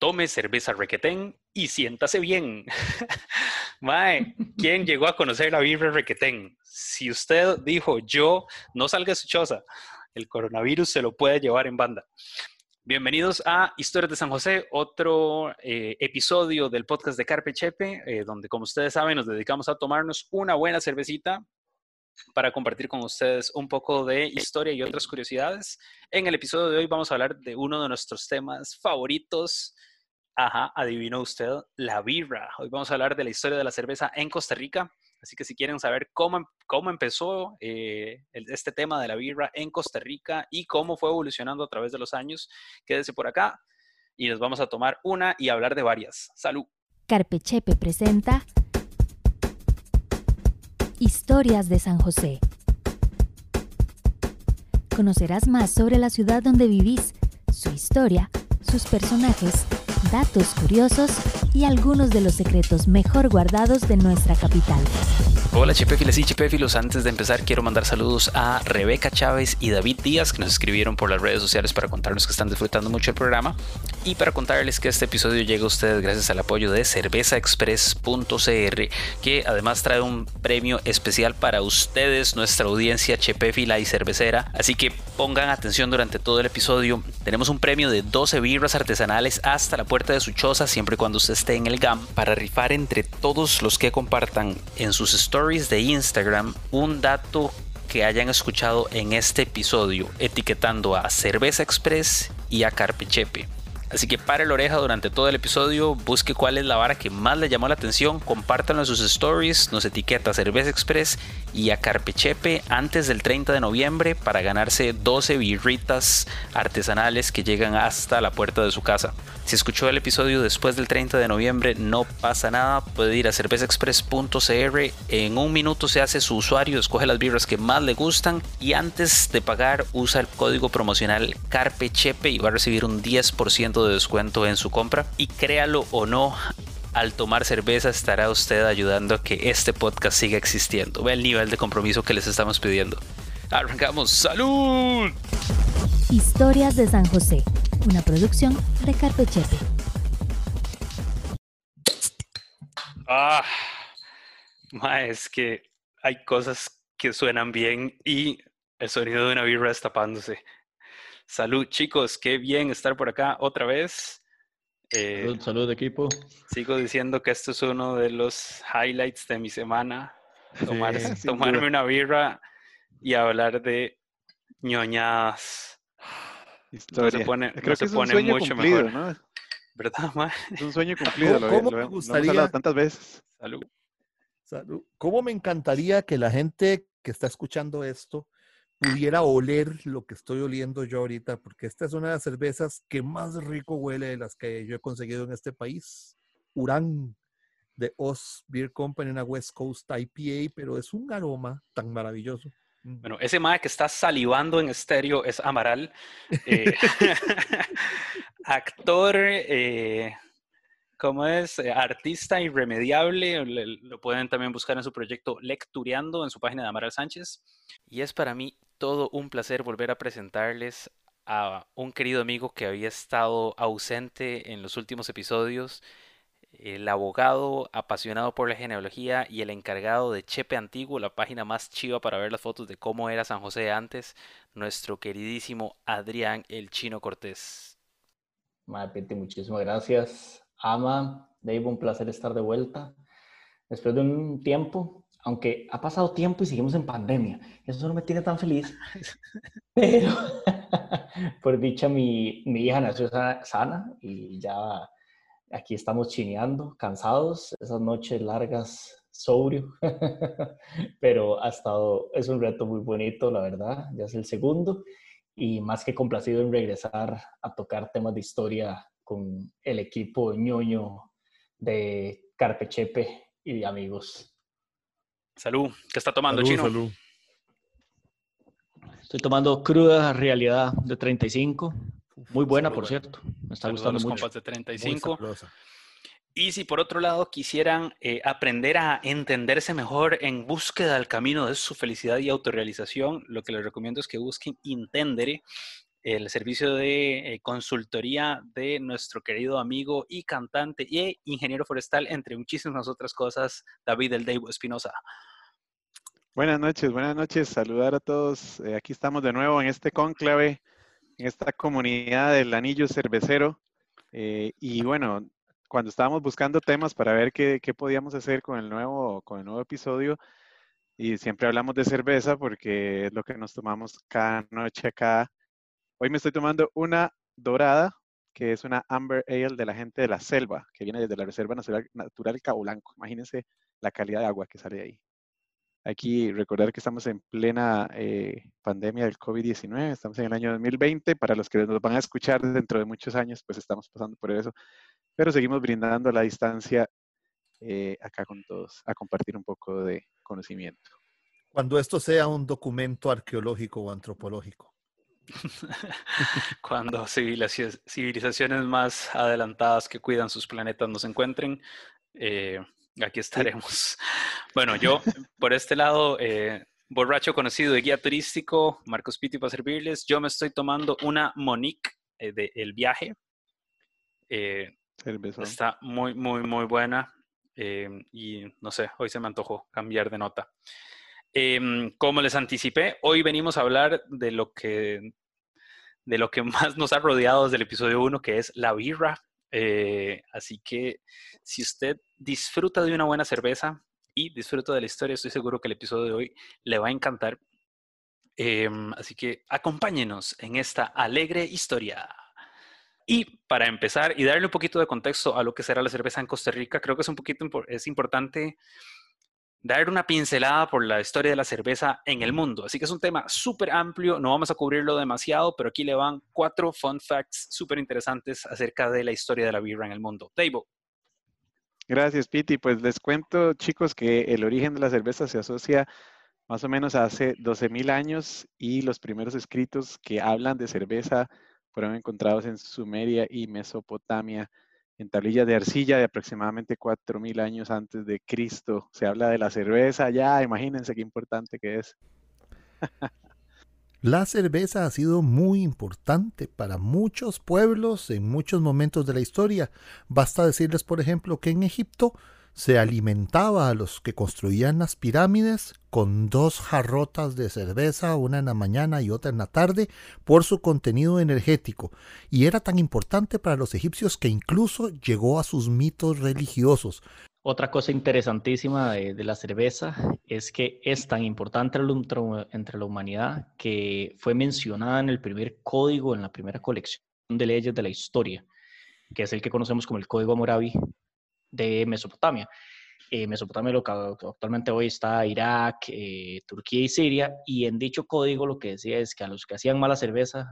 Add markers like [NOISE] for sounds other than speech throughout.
tome cerveza requetén y siéntase bien. [LAUGHS] Mae, ¿quién llegó a conocer la birra requetén? Si usted dijo yo, no salga de su choza, el coronavirus se lo puede llevar en banda. Bienvenidos a Historias de San José, otro eh, episodio del podcast de Carpe Chepe, eh, donde como ustedes saben nos dedicamos a tomarnos una buena cervecita para compartir con ustedes un poco de historia y otras curiosidades. En el episodio de hoy vamos a hablar de uno de nuestros temas favoritos. Ajá, adivinó usted, la birra. Hoy vamos a hablar de la historia de la cerveza en Costa Rica. Así que si quieren saber cómo, em, cómo empezó eh, este tema de la birra en Costa Rica y cómo fue evolucionando a través de los años, quédese por acá y nos vamos a tomar una y hablar de varias. Salud. Carpechepe presenta Historias de San José. Conocerás más sobre la ciudad donde vivís, su historia, sus personajes, datos curiosos y algunos de los secretos mejor guardados de nuestra capital. Hola Chepéfiles y Chepéfilos, antes de empezar quiero mandar saludos a Rebeca Chávez y David Díaz que nos escribieron por las redes sociales para contarnos que están disfrutando mucho el programa. Y para contarles que este episodio llega a ustedes gracias al apoyo de cervezaexpress.cr que además trae un premio especial para ustedes, nuestra audiencia chepéfila y cervecera, así que pongan atención durante todo el episodio. Tenemos un premio de 12 birras artesanales hasta la puerta de su choza siempre y cuando usted esté en el GAM para rifar entre todos los que compartan en sus stories de Instagram un dato que hayan escuchado en este episodio, etiquetando a Cerveza Express y a Carpechepe. Así que pare la oreja durante todo el episodio, busque cuál es la vara que más le llamó la atención, compártanlo en sus stories, nos etiqueta Cerveza Express y a Carpechepe antes del 30 de noviembre para ganarse 12 birritas artesanales que llegan hasta la puerta de su casa. Si escuchó el episodio después del 30 de noviembre, no pasa nada, puede ir a cervezaexpress.cr, en un minuto se hace su usuario, escoge las birras que más le gustan y antes de pagar usa el código promocional CARPECHEPE y va a recibir un 10% de descuento en su compra. Y créalo o no, al tomar cerveza estará usted ayudando a que este podcast siga existiendo. Ve el nivel de compromiso que les estamos pidiendo. Arrancamos. ¡Salud! Historias de San José, una producción de Carpechepe. Ah, es que hay cosas que suenan bien y el sonido de una birra destapándose. Salud, chicos, qué bien estar por acá otra vez. Eh, salud, salud, equipo. Sigo diciendo que esto es uno de los highlights de mi semana. [LAUGHS] tomarme una birra y hablar de ñoñadas. Historia. se pone, Creo se que es pone un sueño mucho cumplido, mejor. ¿no? ¿Verdad, ma? Es un sueño [LAUGHS] cumplido. ¿Cómo- lo, cómo lo- me lo hemos gustaría- hablado tantas veces. Salud. Salud. ¿Cómo me encantaría que la gente que está escuchando esto pudiera oler lo que estoy oliendo yo ahorita? Porque esta es una de las cervezas que más rico huele de las que yo he conseguido en este país. Urán de Oz Beer Company, una West Coast IPA, pero es un aroma tan maravilloso. Bueno, ese mae que está salivando en estéreo es Amaral. eh, [LAUGHS] actor, eh, ¿cómo es? Eh, artista irremediable. le- Lo pueden también buscar en su proyecto Lectureando en su página de Amaral Sánchez. Y es para mí todo un placer volver a presentarles a un querido amigo que había estado ausente en los últimos episodios, el abogado apasionado por la genealogía y el encargado de Chepe Antiguo, la página más chiva para ver las fotos de cómo era San José antes, nuestro queridísimo Adrián el Chino Cortés. Piti, muchísimas gracias. Ama, Dave, un placer estar de vuelta. Después de un tiempo, aunque ha pasado tiempo y seguimos en pandemia, eso no me tiene tan feliz. [LAUGHS] Pero, [LAUGHS] por dicha, mi, mi hija nació sa- sana y ya aquí estamos chineando, cansados, esas noches largas, sobrio. [LAUGHS] Pero ha estado, es un reto muy bonito, la verdad, ya es el segundo y más que complacido en regresar a tocar temas de historia con el equipo ñoño de Carpechepe y de amigos. Salud, ¿qué está tomando Salud, Chino? salud. Estoy tomando cruda realidad de 35, muy buena Salud, por bueno. cierto, me está gustando los mucho. compas de Muy 35. sabrosa. Y si por otro lado quisieran eh, aprender a entenderse mejor en búsqueda del camino de su felicidad y autorrealización, lo que les recomiendo es que busquen Intendere. El servicio de eh, consultoría de nuestro querido amigo y cantante y ingeniero forestal, entre muchísimas otras cosas, David El Deibo Espinosa. Buenas noches, buenas noches. Saludar a todos. Eh, aquí estamos de nuevo en este conclave, en esta comunidad del anillo cervecero. Eh, y bueno, cuando estábamos buscando temas para ver qué, qué, podíamos hacer con el, nuevo, con el nuevo episodio, y siempre hablamos de cerveza porque es lo que nos tomamos cada noche acá Hoy me estoy tomando una dorada, que es una Amber Ale de la gente de la selva, que viene desde la Reserva Natural, Natural Cabo Blanco. Imagínense la calidad de agua que sale de ahí. Aquí recordar que estamos en plena eh, pandemia del COVID-19, estamos en el año 2020, para los que nos van a escuchar dentro de muchos años, pues estamos pasando por eso, pero seguimos brindando la distancia eh, acá con todos, a compartir un poco de conocimiento. Cuando esto sea un documento arqueológico o antropológico. [LAUGHS] Cuando civilizaciones más adelantadas que cuidan sus planetas nos encuentren, eh, aquí estaremos. [LAUGHS] Bueno, yo por este lado, eh, borracho conocido de guía turístico, Marcos Pitti para servirles. Yo me estoy tomando una Monique eh, de El Viaje. está muy, muy, muy buena. y no sé, hoy se me antojó cambiar de nota. Em, como les anticipé, hoy venimos a hablar de lo que de lo que [LAUGHS] más nos ha rodeado desde el episodio 1, que es la birra. Eh, así que si usted disfruta de una buena cerveza y disfruta de la historia, estoy seguro que el episodio de hoy le va a encantar. Em, así que acompáñenos en esta alegre historia. Y para empezar y darle un poquito de contexto a lo que será la cerveza en Costa Rica, creo que es un poquito es importante dar una pincelada por la historia de la cerveza en el mundo. Así que es un tema súper amplio, no vamos a cubrirlo demasiado, pero aquí le van cuatro fun facts súper interesantes acerca de la historia de la birra en el mundo. Dave. Gracias, Piti. Pues les cuento, chicos, que el origen de la cerveza se asocia más o menos hace 12.000 años y los primeros escritos que hablan de cerveza fueron encontrados en Sumeria y Mesopotamia en tablillas de arcilla de aproximadamente 4.000 años antes de Cristo. Se habla de la cerveza ya, imagínense qué importante que es. [LAUGHS] La cerveza ha sido muy importante para muchos pueblos en muchos momentos de la historia. Basta decirles, por ejemplo, que en Egipto se alimentaba a los que construían las pirámides con dos jarrotas de cerveza, una en la mañana y otra en la tarde, por su contenido energético, y era tan importante para los egipcios que incluso llegó a sus mitos religiosos. Otra cosa interesantísima de, la cerveza es que es tan importante entre la humanidad que fue mencionada en el primer código, en la primera colección de leyes de la historia, que es el que conocemos como el Código Hammurabi, de Mesopotamia. Eh, Mesopotamia lo que actualmente hoy está Irak, eh, Turquía y Siria, y en dicho código lo que decía es que a los que hacían mala cerveza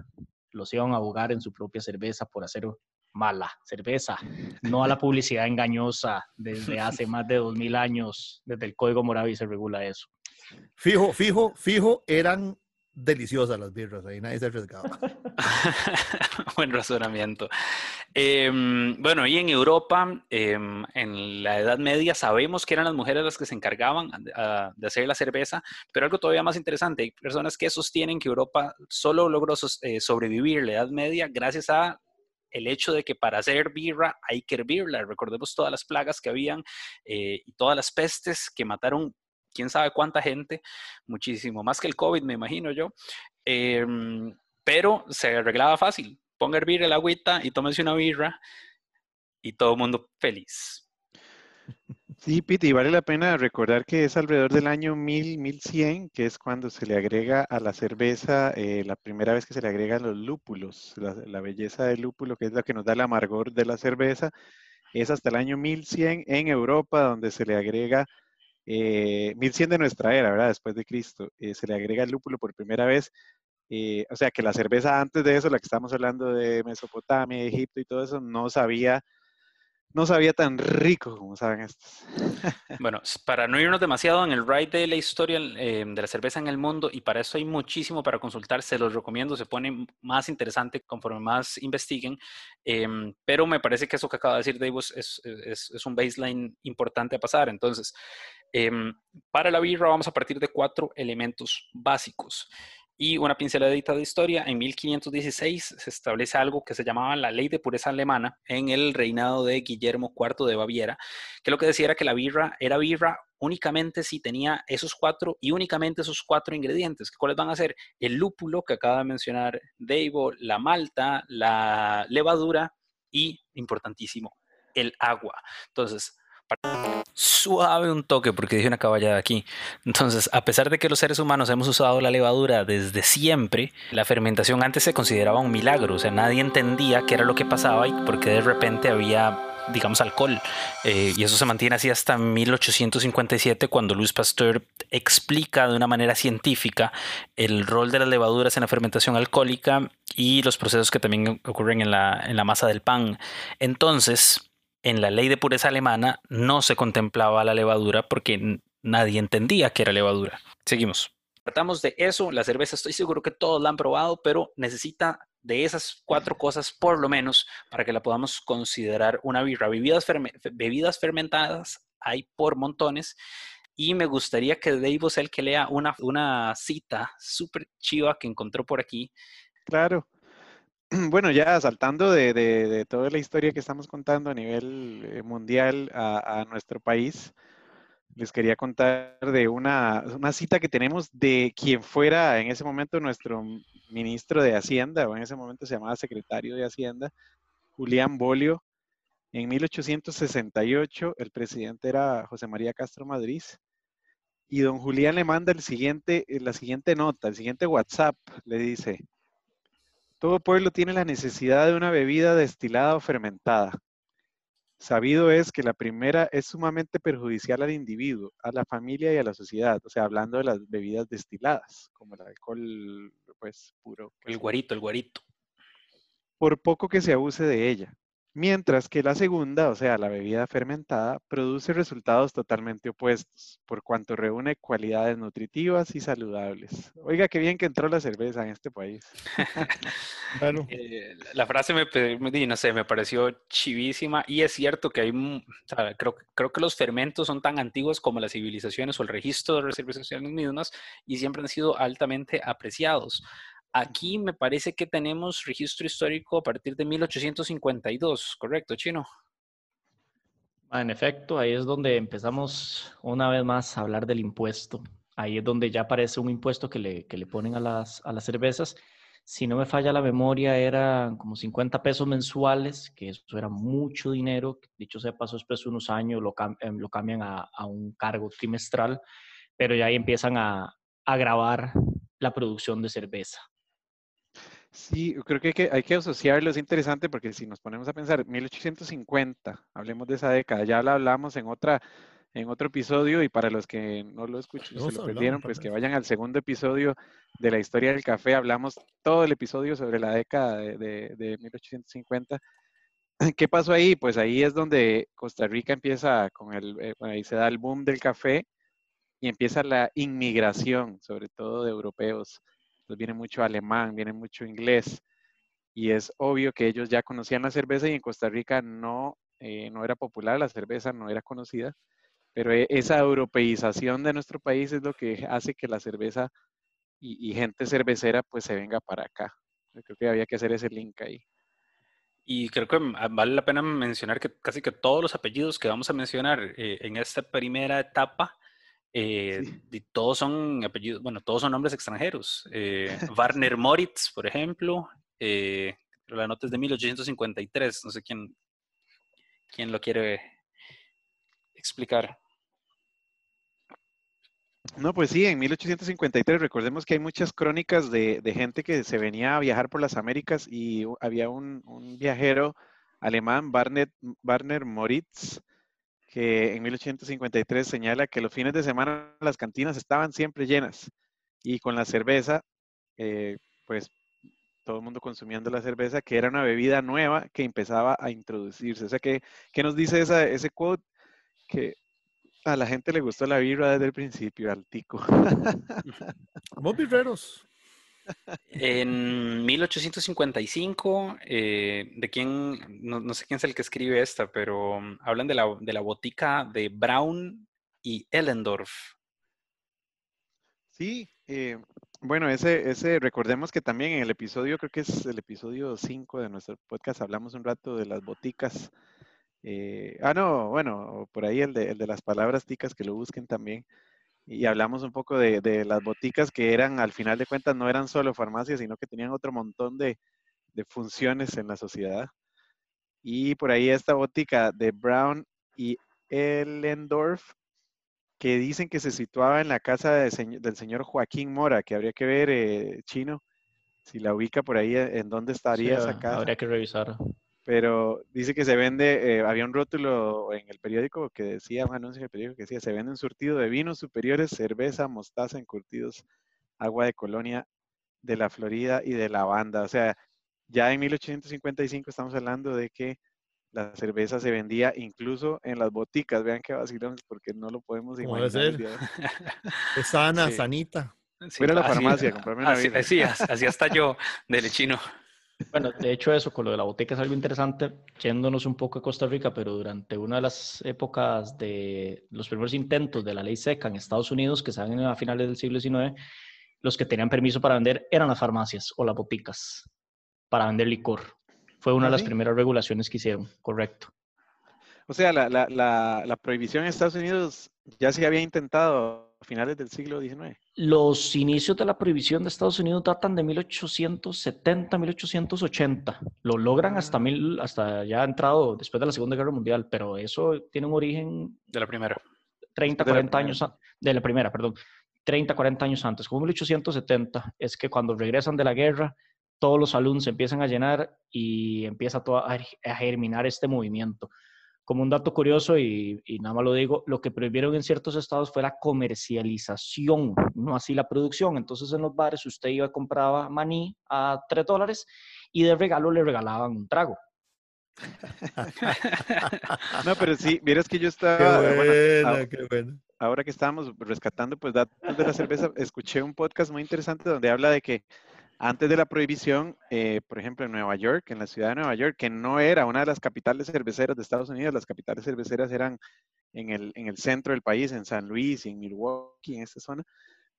los iban a ahogar en su propia cerveza por hacer mala cerveza, no a la [LAUGHS] publicidad engañosa desde hace más de dos mil años, desde el Código Moravi se regula eso. Fijo, fijo, fijo, eran deliciosas las birras, ahí nadie se arriesgaba. [LAUGHS] Buen razonamiento. Em, bueno, y en Europa, em, en la Edad Media, sabemos que eran las mujeres las que se encargaban de hacer la cerveza, pero algo todavía más interesante, hay personas que sostienen que Europa solo logró eh, sobrevivir la Edad Media gracias a el hecho de que para hacer birra hay que hervirla. Recordemos todas las plagas que habían eh, y todas las pestes que mataron quién sabe cuánta gente, muchísimo más que el COVID, me imagino yo. Em, pero se arreglaba fácil. Ponga a hervir el agüita y tómese una birra y todo el mundo feliz. Sí, Piti, vale la pena recordar que es alrededor del año 1000, 1100, que es cuando se le agrega a la cerveza, eh, la primera vez que se le agregan los lúpulos, la, la, belleza del lúpulo, que es la que nos da el amargor de la cerveza, es hasta el año 1100 en Europa, donde se le agrega eh, 1100 de nuestra era, ¿verdad? Después de Cristo, eh, se le agrega el lúpulo por primera vez. Eh, o sea que la cerveza antes de eso, la que estamos hablando de Mesopotamia, Egipto y todo eso, no sabía no sabía tan rico como saben estos. [LAUGHS] bueno, para no irnos demasiado en el ride de la historia eh, de la cerveza en el mundo, y para eso hay muchísimo para consultar, se los recomiendo, se pone más interesante conforme más investiguen, em, pero me parece que eso que acaba de decir Dave es, es, un baseline importante a pasar. Entonces, em, para la birra vamos a partir de cuatro elementos básicos. Y una pinceladita de historia, en 1516 se establece algo que se llamaba la ley de pureza alemana en el reinado de Guillermo IV de Baviera, que lo que decía era que la birra era birra únicamente si tenía esos cuatro y únicamente esos cuatro ingredientes. ¿Cuáles van a ser? El lúpulo que acaba de mencionar Davo, la malta, la levadura y, importantísimo, el agua. Entonces, suave un toque porque dije una caballada aquí. Entonces, a pesar de que los seres humanos hemos usado la levadura desde siempre, la fermentación antes se consideraba un milagro, o sea, nadie entendía qué era lo que pasaba y por qué de repente había digamos, alcohol. Eh, y eso se mantiene así hasta 1857, cuando Louis Pasteur explica de una manera científica el rol de las levaduras en la fermentación alcohólica y los procesos que también ocurren en la, en la masa del pan. Entonces, en la ley de pureza alemana no se contemplaba la levadura porque nadie entendía que era levadura. Seguimos. Tratamos de eso, la cerveza estoy seguro que todos la han probado, pero necesita de esas cuatro cosas por lo menos para que la podamos considerar una birra. Bebidas, bebidas fermentadas hay por montones y me gustaría que Dave sea el que lea una, una cita súper chiva que encontró por aquí. Claro. [CLEARS THROAT] Bueno, ya saltando de, toda la historia que estamos contando a nivel eh, mundial a, nuestro país, les quería contar de una, cita que tenemos de quien fuera en ese momento nuestro ministro de Hacienda, o en ese momento se llamaba secretario de Hacienda, Julián Bolio. En 1868 el presidente era José María Castro Madrid y don Julián le manda el siguiente, la siguiente nota, el siguiente WhatsApp, le dice, todo pueblo tiene la necesidad de una bebida destilada o fermentada. Sabido es que la primera es sumamente perjudicial al individuo, a la familia y a la sociedad. O sea, hablando de las bebidas destiladas, como el alcohol, pues, puro. El guarito, el guarito. Por poco que se abuse de ella. Mientras que la segunda, o sea, la bebida fermentada, produce resultados totalmente opuestos, por cuanto reúne cualidades nutritivas y saludables. Oiga, qué bien que entró la cerveza en este país. [LAUGHS] Eh, la frase me, no sé, me pareció chivísima y es cierto que hay, creo, creo que los fermentos son tan antiguos como las civilizaciones o el registro de las civilizaciones mismas y siempre han sido altamente apreciados. Aquí me parece que tenemos registro histórico a partir de 1852, ¿correcto, Chino? Ah, en efecto, ahí es donde empezamos una vez más a hablar del impuesto. Ahí es donde ya aparece un impuesto que le, que le ponen a las, cervezas. Si no me falla la memoria, eran como 50 pesos mensuales, que eso era mucho dinero. Dicho sea paso, después de unos años lo, em, lo cambian a, a, un cargo trimestral, pero ya ahí empiezan a, a grabar la producción de cerveza. Sí, creo que hay, que hay que asociarlo, es interesante porque si nos ponemos a pensar, 1850, hablemos de esa década, ya la hablamos en otra en otro episodio y para los que no lo escuchan, se lo perdieron, pues que vayan al segundo episodio de la historia del café, hablamos todo el episodio sobre la década de, de 1850. [CLEARS THROAT] ¿Qué pasó ahí? Pues ahí es donde Costa Rica empieza con el, eh, ahí se da el boom del café y empieza la inmigración, sobre todo de europeos viene mucho alemán, viene mucho inglés, y es obvio que ellos ya conocían la cerveza y en Costa Rica no, eh, no era popular, la cerveza no era conocida, pero e, esa europeización de nuestro país es lo que hace que la cerveza y, gente cervecera pues se venga para acá. Yo creo que había que hacer ese link ahí. Y creo que vale la pena mencionar que casi que todos los apellidos que vamos a mencionar eh, en esta primera etapa eh, todos son apellidos, bueno, todos son nombres extranjeros. Eh, [LAUGHS] Warner Moritz, por ejemplo, eh, la nota es de 1853, no sé quién, quién lo quiere explicar. No, pues sí, en 1853, recordemos que hay muchas crónicas de, gente que se venía a viajar por las Américas y había un, viajero alemán, Warner, Warner Moritz, que en 1853 señala que los fines de semana las cantinas estaban siempre llenas y con la cerveza, eh, pues todo el mundo consumiendo la cerveza, que era una bebida nueva que empezaba a introducirse. O sea, que, ¿qué nos dice esa, ese quote? Que a la gente le gustó la birra desde el principio, al tico. [LAUGHS] Birreros. En 1855, eh, de quién, no, sé quién es el que escribe esta, pero um, hablan de la, de la botica de Brown y Ellendorf. Sí, eh, Bueno, ese, ese, recordemos que también en el episodio, creo que es el episodio 5 de nuestro podcast, hablamos un rato de las boticas. Eh, ah, no, bueno, por ahí el de, el de las palabras ticas, que lo busquen también. Y hablamos un poco de, de, las boticas que eran, al final de cuentas, no eran solo farmacias, sino que tenían otro montón de, de funciones en la sociedad. Y por ahí esta botica de Brown y Ellendorf que dicen que se situaba en la casa del señor Joaquín Mora, que habría que ver, eh, chino, si la ubica por ahí, eh, en dónde estaría esa casa. Habría que revisar. Pero dice que se vende, eh, había un rótulo en el periódico que decía, un anuncio en el periódico que decía, se vende un surtido de vinos superiores, cerveza, mostaza, encurtidos, agua de colonia de la Florida y de lavanda. O sea, ya en 1855 estamos hablando de que la cerveza se vendía incluso en las boticas. Vean qué vacilón, porque no lo podemos imaginar. Ser? [LAUGHS] Es sana, sanita. Sí, a la farmacia, comprarme una así, así, así hasta yo, del chino. Bueno, de hecho eso con lo de la botica es algo interesante, yéndonos un poco a Costa Rica, pero durante una de las épocas de los primeros intentos de la ley seca en Estados Unidos, que se dan a finales del siglo XIX, los que tenían permiso para vender eran las farmacias o las boticas para vender licor. Fue una de las primeras regulaciones que hicieron, correcto. O sea, la, la, la, prohibición en Estados Unidos ya se había intentado a finales del siglo XIX. Los inicios de la prohibición de Estados Unidos datan de 1870, 1880. Lo logran hasta, ah. mil, hasta ya entrado después de la Segunda Guerra Mundial, pero eso tiene un origen... De la primera. 30, 40 años... De la primera, perdón. 30, 40 años antes. Como 1870 es que cuando regresan de la guerra todos los alumnos se empiezan a llenar y empieza todo a, germinar este movimiento. Como un dato curioso, y, nada más lo digo, lo que prohibieron en ciertos estados fue la comercialización, no así la producción. Entonces en los bares usted iba y compraba maní a 3 dólares y de regalo le regalaban un trago. [LAUGHS] no, pero sí, miras que yo estaba... ahora, que estábamos rescatando pues datos de la cerveza, escuché un podcast muy interesante donde habla de que antes de la prohibición, eh, por ejemplo, en Nueva York, en la ciudad de Nueva York, que no era una de las capitales cerveceras de Estados Unidos, las capitales cerveceras eran en el, en el centro del país, en San Luis, en Milwaukee, en esta zona,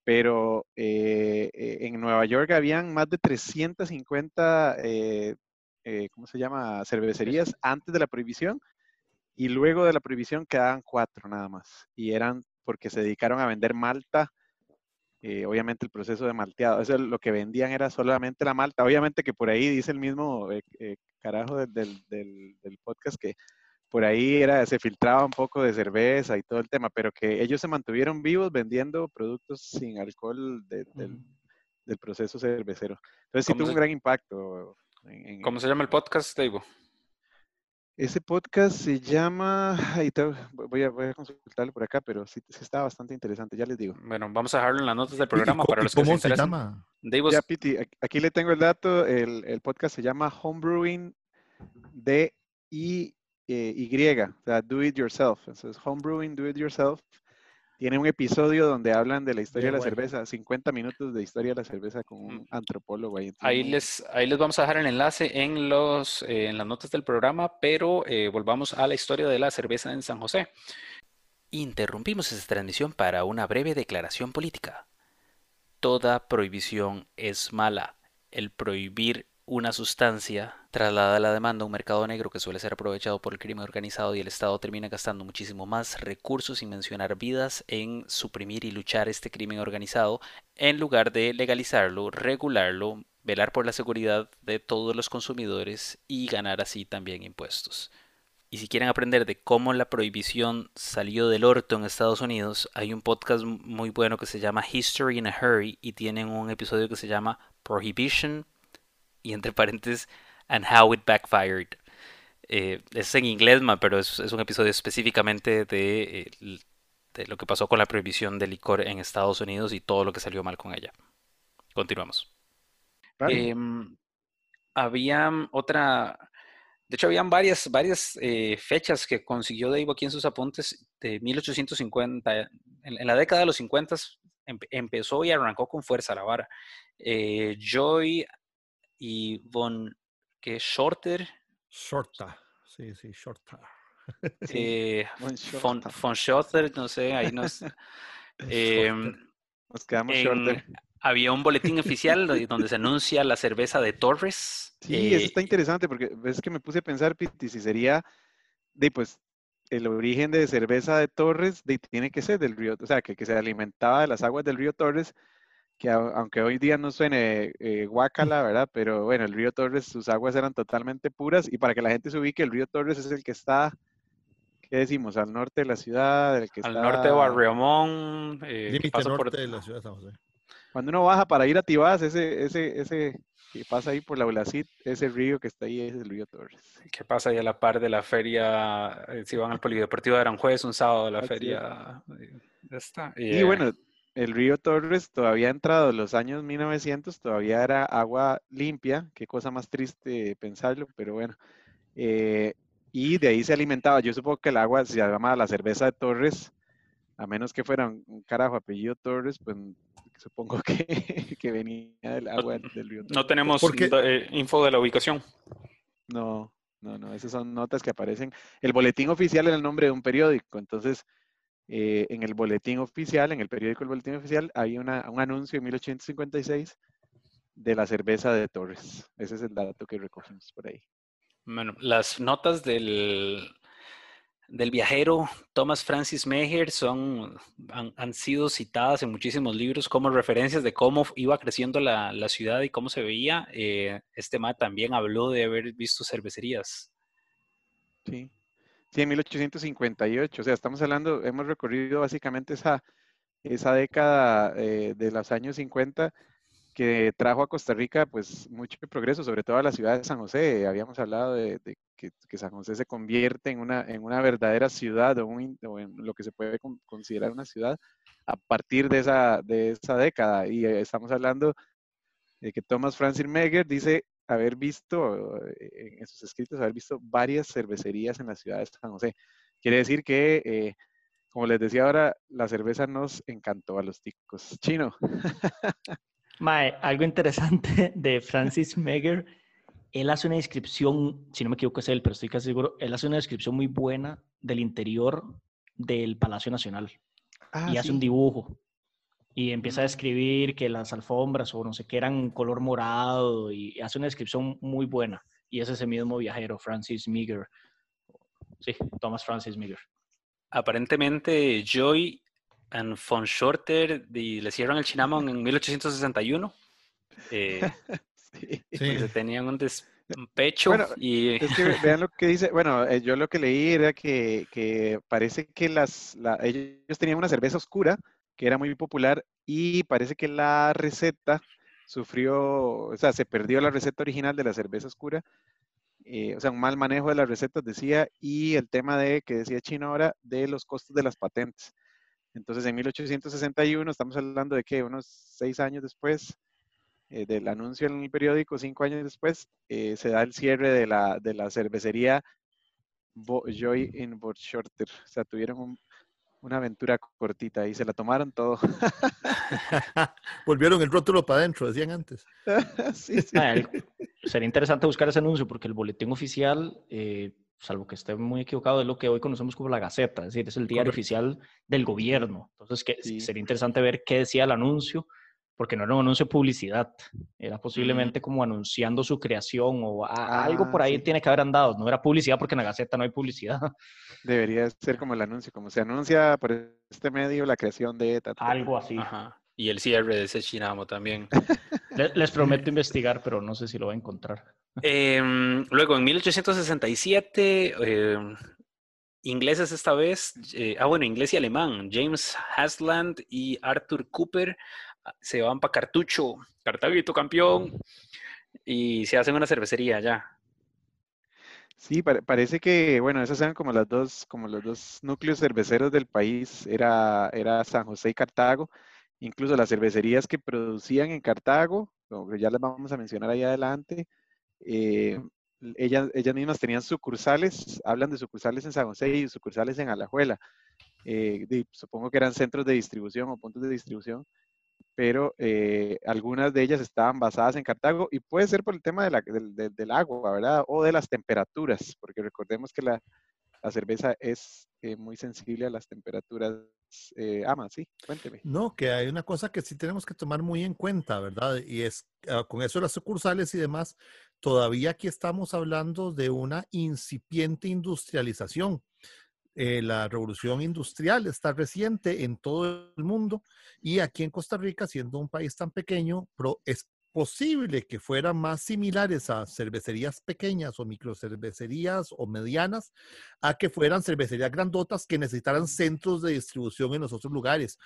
pero eh, eh, en Nueva York habían más de 350, ¿cómo se llama?, cervecerías antes de la prohibición, y luego de la prohibición quedaban cuatro nada más, y eran porque se dedicaron a vender malta eh, obviamente el proceso de malteado. Eso lo que vendían era solamente la malta. Obviamente que por ahí dice el mismo eh, eh, carajo del, del, del, podcast que por ahí era, se filtraba un poco de cerveza y todo el tema, pero que ellos se mantuvieron vivos vendiendo productos sin alcohol del, del, proceso cervecero. Entonces sí tuvo un gran impacto. ¿Cómo se llama el podcast? Ese podcast se llama, voy, a, voy a consultarlo por acá, pero sí, está bastante interesante, ya les digo. Bueno, vamos a dejarlo en las notas del programa para los que ¿Cómo se, llama? Ya, Piti, aquí le tengo el dato, el, el podcast se llama Homebrewing de I, eh, y, o sea, Do It Yourself. Entonces, Homebrewing, Do It Yourself. Tiene un episodio donde hablan de la historia de la cerveza, 50 minutos de historia de la cerveza con un mm. antropólogo. Ahí, ahí les, ahí les vamos a dejar el enlace en, los, eh, en las notas del programa, pero eh, volvamos a la historia de la cerveza en San José. Interrumpimos esta transmisión para una breve declaración política. Toda prohibición es mala. El prohibir una sustancia traslada la demanda a un mercado negro que suele ser aprovechado por el crimen organizado y el Estado termina gastando muchísimo más recursos sin mencionar vidas en suprimir y luchar este crimen organizado en lugar de legalizarlo, regularlo, velar por la seguridad de todos los consumidores y ganar así también impuestos. Y si quieren aprender de cómo la prohibición salió del orto en Estados Unidos, hay un podcast muy bueno que se llama History in a Hurry y tienen un episodio que se llama Prohibition y entre paréntesis, and how it backfired. Eh, es en inglés, pero es, un episodio específicamente de, de, lo que pasó con la prohibición de licor en Estados Unidos y todo lo que salió mal con ella. Continuamos. Em, había otra, de hecho, habían varias, varias eh, fechas que consiguió Dave aquí en sus apuntes de 1850. En, la década de los 50 empezó y arrancó con fuerza la vara. Eh, Joy y Von que Shorter. Shorta, sí, sí, Shorta. [LAUGHS] Eh, von, Shorter, no sé, ahí nos. [LAUGHS] Em, nos quedamos Shorter. Había un boletín [LAUGHS] oficial donde se anuncia la cerveza de Torres. Sí, eso Eh, está interesante porque ves que me puse a pensar, Piti, si sería de pues el origen de cerveza de Torres, de, tiene que ser del río, o sea, que, que se alimentaba de las aguas del río Torres, que au- aunque hoy día no suene eh, [LAUGHS] guácala, ¿verdad? Pero bueno, el río Torres, sus aguas eran totalmente puras y para que la gente se ubique, el río Torres es el que está, ¿qué decimos? Al norte de la ciudad, el que al está... norte de Barriomón, eh, Límite pasa por- norte de la ciudad de San José. Cuando uno baja para ir a Tibás, ese, ese, ese que pasa ahí por la Ulacit, ese río que está ahí es el río Torres. que pasa ahí a la par de la feria, eh, si van al Polideportivo de Aranjuez un sábado de la es. feria. eh, esta, Y eh, bueno, el río Torres todavía entrado en los años 1900, todavía era agua limpia, qué cosa más triste pensarlo, pero bueno. eh, y de ahí se alimentaba, yo supongo que el agua se llamaba la cerveza de Torres, a menos que fuera un, carajo apellido Torres, pues supongo [LAUGHS] que, que venía del agua del río Torres. no tenemos Porque- eh, info de la ubicación. No, no, no, esas son notas que aparecen. El boletín oficial era el nombre de un periódico, entonces eh, en el boletín oficial, en el periódico El Boletín Oficial, hay una, un anuncio en 1856 de la cerveza de Torres. Ese es el dato que recogimos por ahí. Bueno, las notas del, del viajero Thomas Francis Meyer son, han, han sido citadas en muchísimos libros como referencias de cómo iba creciendo la, la ciudad y cómo se veía. Eh, este ma también habló de haber visto cervecerías. Sí. Sí, en 1858, o sea, estamos hablando, hemos recorrido básicamente esa, esa década eh, de los años 50 que trajo a Costa Rica pues mucho progreso, sobre todo a la ciudad de San José. Habíamos hablado de, que, San José se convierte en una, en una verdadera ciudad o, en lo que se puede con- considerar una ciudad a partir de esa, de esa década. Y eh, estamos hablando de que Thomas Francis Meyer dice haber visto, eh, en sus escritos, haber visto varias cervecerías en la ciudad de San José. Quiere decir que, eh, como les decía ahora, la cerveza nos encantó a los ticos. Chino. [LAUGHS] Mae, algo interesante de Francis Meyer, él hace una descripción, si no me equivoco es él, pero estoy casi seguro, él hace una descripción muy buena del interior del Palacio Nacional Ah, y hace sí. un dibujo y empieza a describir que las alfombras o no sé qué eran color morado y hace una descripción muy buena y es ese mismo viajero, Francis Meagher. Sí, Thomas Francis Meagher. Aparentemente, Joy and von Shorter y le cierran el Chinamon en 1861. Eh, [LAUGHS] Sí. Sí. porque tenían un despecho Bueno, y Es que ve- vean lo que dice, bueno, eh, yo lo que leí era que, que parece que las, la- ellos tenían una cerveza oscura que era muy popular y parece que la receta sufrió, o sea, se perdió la receta original de la cerveza oscura, eh, o sea, un mal manejo de las recetas decía, y el tema de, que decía Chino ahora, de los costos de las patentes. Entonces, en 1861, estamos hablando de que unos seis años después, eh, del anuncio en el periódico, cinco años después, eh, se da el cierre de la, de la cervecería Joy in Shorter. O sea, tuvieron un- una aventura cortita y se la tomaron todo. [LAUGHS] Volvieron el rótulo para adentro, decían antes. [LAUGHS] sí, sí. Ah, el- sería interesante buscar ese anuncio porque el boletín oficial, eh, salvo que esté muy equivocado, es lo que hoy conocemos como la Gaceta, es decir, es el diario Correcto. oficial del gobierno. Entonces, que, Sí. sería interesante ver qué decía el anuncio, porque no era un anuncio de publicidad, era posiblemente como anunciando su creación o a- algo por Ah, ahí sí. tiene que haber andado. No era publicidad porque en la Gaceta no hay publicidad, Debería ser como el anuncio, como se anuncia por este medio la creación de... ta, ta, ta. algo así. Ajá. Y el cierre de ese Chinamo también. [LAUGHS] Le- Les prometo investigar, pero no sé si lo voy a encontrar. Em, luego, en 1867, em, ingleses esta vez, eh, ah, bueno, inglés y alemán, James Hasland y Arthur Cooper se van para Cartucho, Cartaguito campeón, y se hacen una cervecería allá. Sí, pare- parece que, bueno, esas eran como las dos, como los dos núcleos cerveceros del país, era, era San José y Cartago. Incluso las cervecerías que producían en Cartago, ya las vamos a mencionar ahí adelante, eh, ellas, ellas mismas tenían sucursales, hablan de sucursales en San José y sucursales en Alajuela. Eh, supongo que eran centros de distribución o puntos de distribución, pero eh, algunas de ellas estaban basadas en Cartago y puede ser por el tema de la- del, del- del agua, ¿verdad? O de las temperaturas, porque recordemos que la, la cerveza es eh, muy sensible a las temperaturas. Eh, ama, sí, cuénteme. No, que hay una cosa que sí tenemos que tomar muy en cuenta, ¿verdad? Y es ah, con eso las sucursales y demás, todavía aquí estamos hablando de una incipiente industrialización. Eh, la revolución industrial está reciente en todo el mundo y aquí en Costa Rica, siendo un país tan pequeño, es posible que fueran más similares a cervecerías pequeñas o microcervecerías o medianas a que fueran cervecerías grandotas que necesitaran centros de distribución en los otros lugares.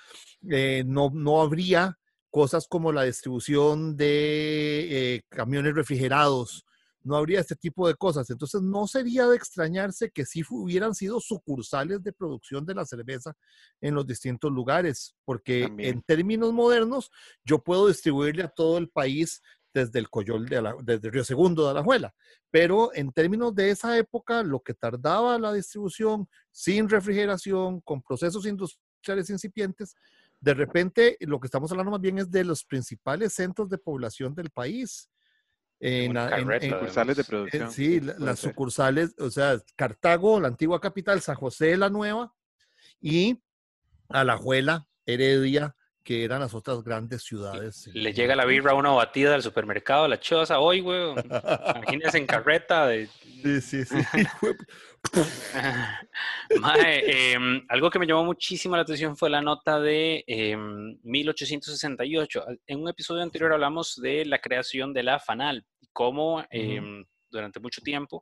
Eh, no, no habría cosas como la distribución de eh, camiones refrigerados no habría este tipo de cosas. Entonces, no sería de extrañarse que sí hubieran sido sucursales de producción de la cerveza en los distintos lugares, porque en términos modernos, yo puedo distribuirle a todo el país desde el Coyol, de desde Río Segundo de Alajuela. Pero en términos de esa época, lo que tardaba la distribución sin refrigeración, con procesos industriales incipientes, de repente lo que estamos hablando más bien es de los principales centros de población del país en, sucursales de producción. sí, las sucursales, o sea, Cartago, la antigua capital, San José de la Nueva y Alajuela, Heredia, que eran las otras grandes ciudades. Le llega la birra a una batida del supermercado, la choza, hoy, güey. Imagínense en carreta. De... [LAUGHS] Sí, sí, sí. [LAUGHS] Em, algo que me llamó muchísimo la atención fue la nota de 1868. Em, en un episodio anterior hablamos de la creación de la FANAL y cómo em, durante mucho tiempo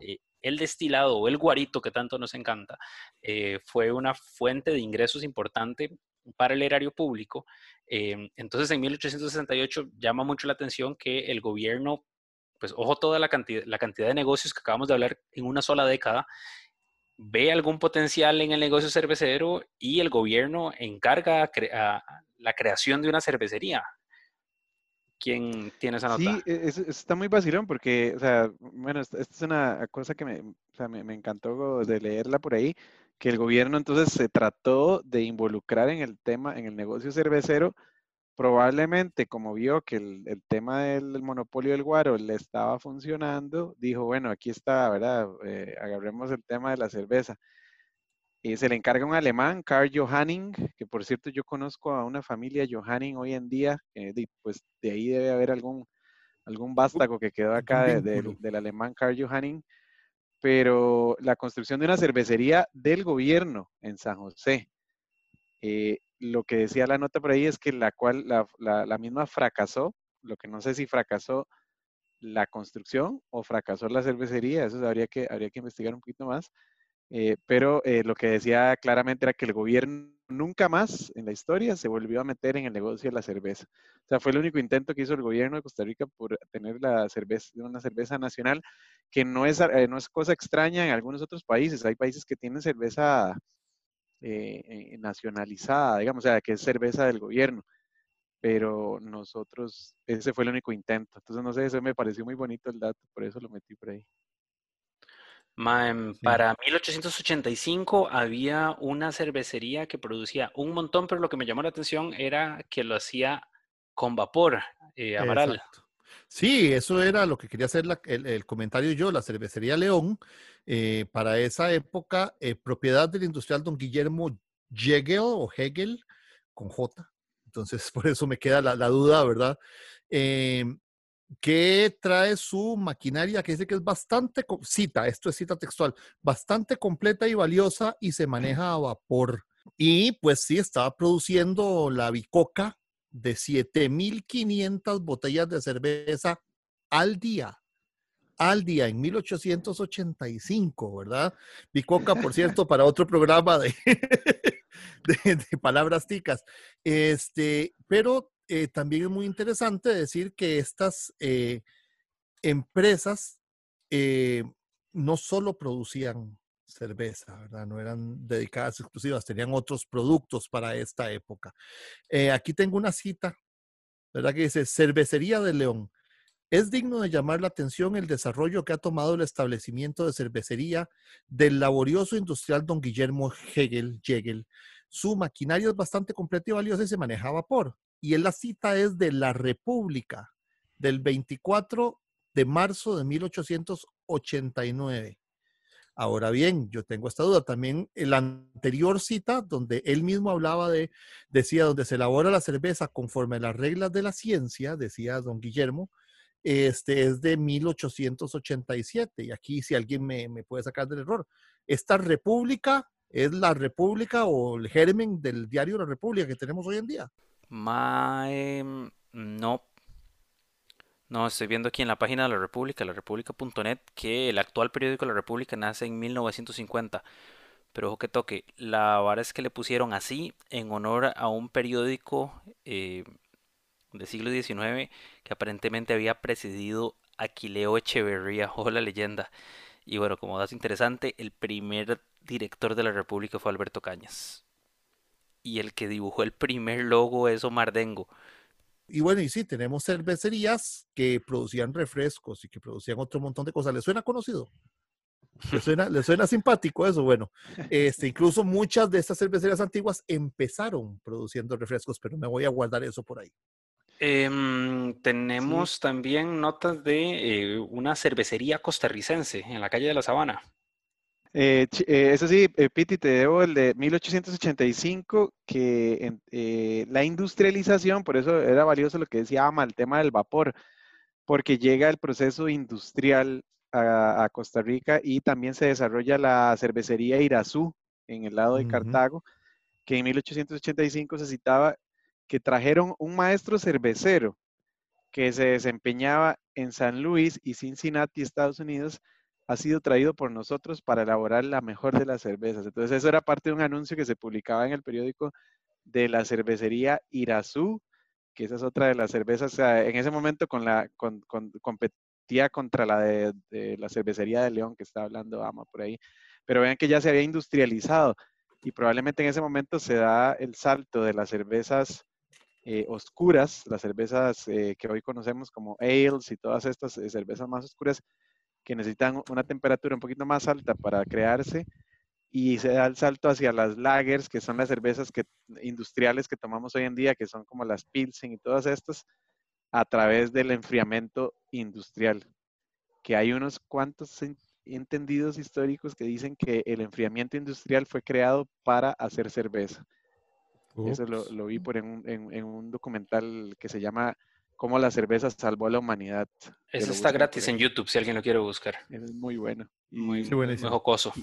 eh, el destilado o el guarito que tanto nos encanta eh, fue una fuente de ingresos importante para el erario público. Em, entonces, en 1868 llama mucho la atención que el gobierno, pues ojo toda la cantidad, de negocios que acabamos de hablar en una sola década, ve algún potencial en el negocio cervecero y el gobierno encarga la creación de una cervecería. ¿Quién tiene esa nota? Sí, e, está muy vacilón porque, bueno, esta, es una cosa que me, me, encantó de leerla por ahí, que el gobierno entonces se trató de involucrar en el tema, en el negocio cervecero, probablemente como vio que el, tema del monopolio del guaro le estaba funcionando, dijo, bueno, aquí está, ¿verdad? Eh, agarremos el tema de la cerveza. Y se le encarga un alemán, Karl Johanning, que por cierto yo conozco a una familia Johanning hoy en día, pues de ahí debe haber algún, algún vástago que quedó acá del alemán Karl Johanning pero la construcción de una cervecería del gobierno en San José. Eh, lo que decía la nota por ahí es que la cual la, misma fracasó, lo que no sé si fracasó la construcción o fracasó la cervecería, eso habría que, habría que investigar un poquito más, eh, pero eh, lo que decía claramente era que el gobierno nunca más en la historia se volvió a meter en el negocio de la cerveza. O sea, fue el único intento que hizo el gobierno de Costa Rica por tener la cerveza, una cerveza nacional, que no es, eh, no es cosa extraña en algunos otros países. Hay países que tienen cerveza nacionalizada, digamos, o sea, que es cerveza del gobierno. Pero nosotros, ese fue el único intento. Entonces, no sé, eso me pareció muy bonito el dato, por eso lo metí por ahí. Para 1885 había una cervecería que producía un montón, pero lo que me llamó la atención era que lo hacía con vapor, eh, Amaral. Sí, eso era lo que quería hacer el, comentario yo, la cervecería León, eh, para esa época, eh, propiedad del industrial don Guillermo Hegel o Hegel, con J. Entonces, [LAUGHS] por eso me queda la, la duda, ¿verdad? Em, que trae su maquinaria que dice que es bastante, cita, esto es cita textual, bastante completa y valiosa y se maneja a vapor. Y pues sí, estaba produciendo la bicoca de 7.500 botellas de cerveza al día. Al día, en 1885, ¿verdad? Bicoca, por cierto, para otro programa de, [LAUGHS] de, palabras ticas. Este, pero eh, también es muy interesante decir que estas eh, empresas eh, no solo producían cerveza, ¿verdad? No eran dedicadas exclusivas, tenían otros productos para esta época. aquí tengo una cita, ¿verdad? Que dice, Cervecería de León. Es digno de llamar la atención el desarrollo que ha tomado el establecimiento de cervecería del laborioso industrial don Guillermo Hegel, Hegel. Su maquinaria es bastante completa y valiosa y se maneja a vapor y la cita es de la República del 24 de marzo de 1889. Ahora bien, yo tengo esta duda. También la anterior cita, donde él mismo hablaba de, decía, donde se elabora la cerveza conforme a las reglas de la ciencia, decía don Guillermo, este es de 1887. Y aquí, si alguien me, me puede sacar del error, esta república es la república o el germen del diario La República que tenemos hoy en día. No, no, estoy viendo aquí en la página de la República, la república.net, que el actual periódico La República nace en 1950. Pero ojo que toque, la vara es que le pusieron así en honor a un periódico eh, del siglo XIX que aparentemente había presidido Aquileo Echeverría, [LAUGHS] o la leyenda. Y bueno, como dato interesante, el primer director de la República fue Alberto Cañas. Y el que dibujó el primer logo es Omar Dengo. Y bueno, y sí, tenemos cervecerías que producían refrescos y que producían otro montón de cosas. ¿Le suena conocido? ¿Le suena, ¿Le suena simpático eso? Bueno, este, incluso muchas de estas cervecerías antiguas empezaron produciendo refrescos, pero me voy a guardar eso por ahí. Em, tenemos también notas de eh, una cervecería costarricense en la calle de la Sabana. Eh, eh, eso sí, eh, Piti, te debo el de 1885, que la industrialización, por eso era valioso lo que decía Ama, el tema del vapor, porque llega el proceso industrial a, Costa Rica y también se desarrolla la cervecería Irazú en el lado de Cartago, que en 1885 se citaba que trajeron un maestro cervecero que se desempeñaba en San Luis y Cincinnati, Estados Unidos, ha sido traído por nosotros para elaborar la mejor de las cervezas. Entonces eso era parte de un anuncio que se publicaba en el periódico de la cervecería Irazú, que esa es otra de las cervezas, en ese momento con la, competía contra la de, la cervecería de León, que está hablando Ama por ahí, pero vean que ya se había industrializado y probablemente en ese momento se da el salto de las cervezas eh, oscuras, las cervezas eh, que hoy conocemos como ales y todas estas eh, cervezas más oscuras, que necesitan una temperatura un poquito más alta para crearse y se da el salto hacia las lagers, que son las cervezas que, industriales que tomamos hoy en día, que son como las Pilsen y todas estas, a través del enfriamiento industrial. Que hay unos cuantos entendidos históricos que dicen que el enfriamiento industrial fue creado para hacer cerveza. Eso lo, vi por en en un documental que se llama cómo la cerveza salvó a la humanidad. Eso está gratis en YouTube si alguien lo quiere buscar. Es muy bueno. Y muy, muy jocoso.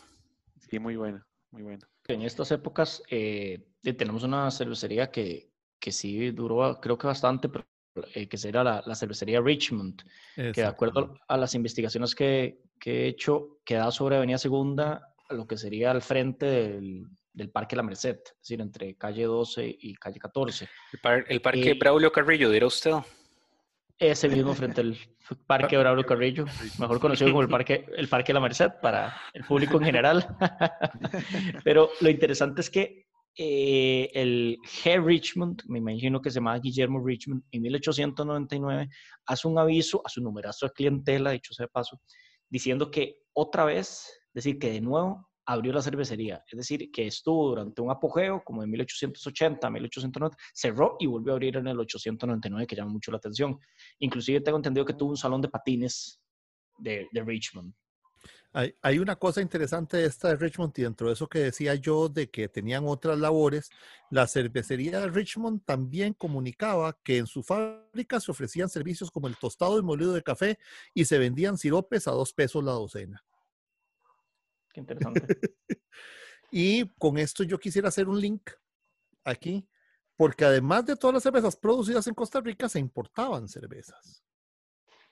Sí, muy bueno, muy bueno. En estas épocas eh, tenemos una cervecería que, que sí duró, creo que bastante, pero eh, que será la, la, cervecería Richmond, que de acuerdo a las investigaciones que, que, he hecho, queda sobre Avenida Segunda, lo que sería al frente del, del Parque La Merced, es decir, entre calle 12 y calle 14. El, Parque eh, Braulio Carrillo, dirá usted. Ese mismo frente al Parque Braulio Carrillo, mejor conocido como el Parque, el Parque La Merced para el público en general. [LAUGHS] Pero lo interesante es que eh, el G. Richmond, me imagino que se llama Guillermo Richmond, en 1899 hace un aviso a su numerazo de clientela, dicho sea de paso, diciendo que otra vez, es decir, que de nuevo abrió la cervecería. Es decir, que estuvo durante un apogeo, como de 1880, 1890, cerró y volvió a abrir en el 899, que llama mucho la atención. Inclusive tengo entendido que tuvo un salón de patines de, Richmond. Hay, una cosa interesante esta de Richmond y dentro de eso que decía yo de que tenían otras labores, la cervecería de Richmond también comunicaba que en su fábrica se ofrecían servicios como el tostado y molido de café y se vendían siropes a dos pesos la docena interesante. [LAUGHS] y con esto yo quisiera hacer un link aquí, porque además de todas las cervezas producidas en Costa Rica, se importaban cervezas.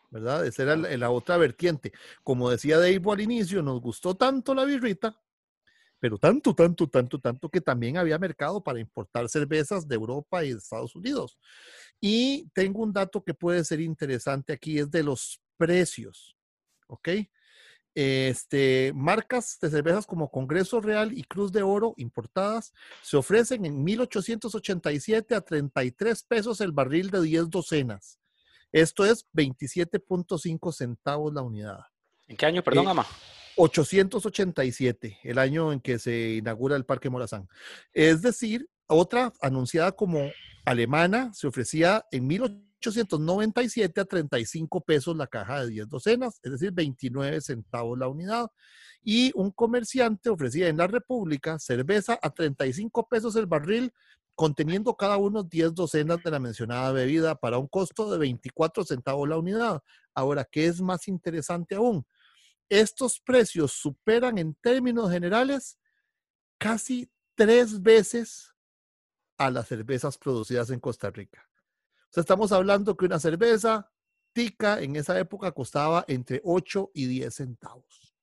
¿Verdad? Esa era la, otra vertiente. Como decía Dave al inicio, nos gustó tanto la birrita, pero tanto, tanto, tanto, tanto que también había mercado para importar cervezas de Europa y de Estados Unidos. Y tengo un dato que puede ser interesante aquí, es de los precios. ¿Ok? Este, marcas de cervezas como Congreso Real y Cruz de Oro importadas se ofrecen en 1887 a 33 pesos el barril de 10 docenas. Esto es 27.5 centavos la unidad. ¿En qué año, perdón, eh, Ama? 887, el año en que se inaugura el Parque Morazán. Es decir, otra anunciada como alemana se ofrecía en 1887 1897 a 35 pesos la caja de 10 docenas, es decir, 29 centavos la unidad. Y un comerciante ofrecía en la República cerveza a 35 pesos el barril, conteniendo cada uno 10 docenas de la mencionada bebida para un costo de 24 centavos la unidad. Ahora, ¿qué es más interesante aún? Estos precios superan en términos generales casi tres veces a las cervezas producidas en Costa Rica. Sea, estamos hablando que una cerveza tica en esa época costaba entre 8 y 10 centavos.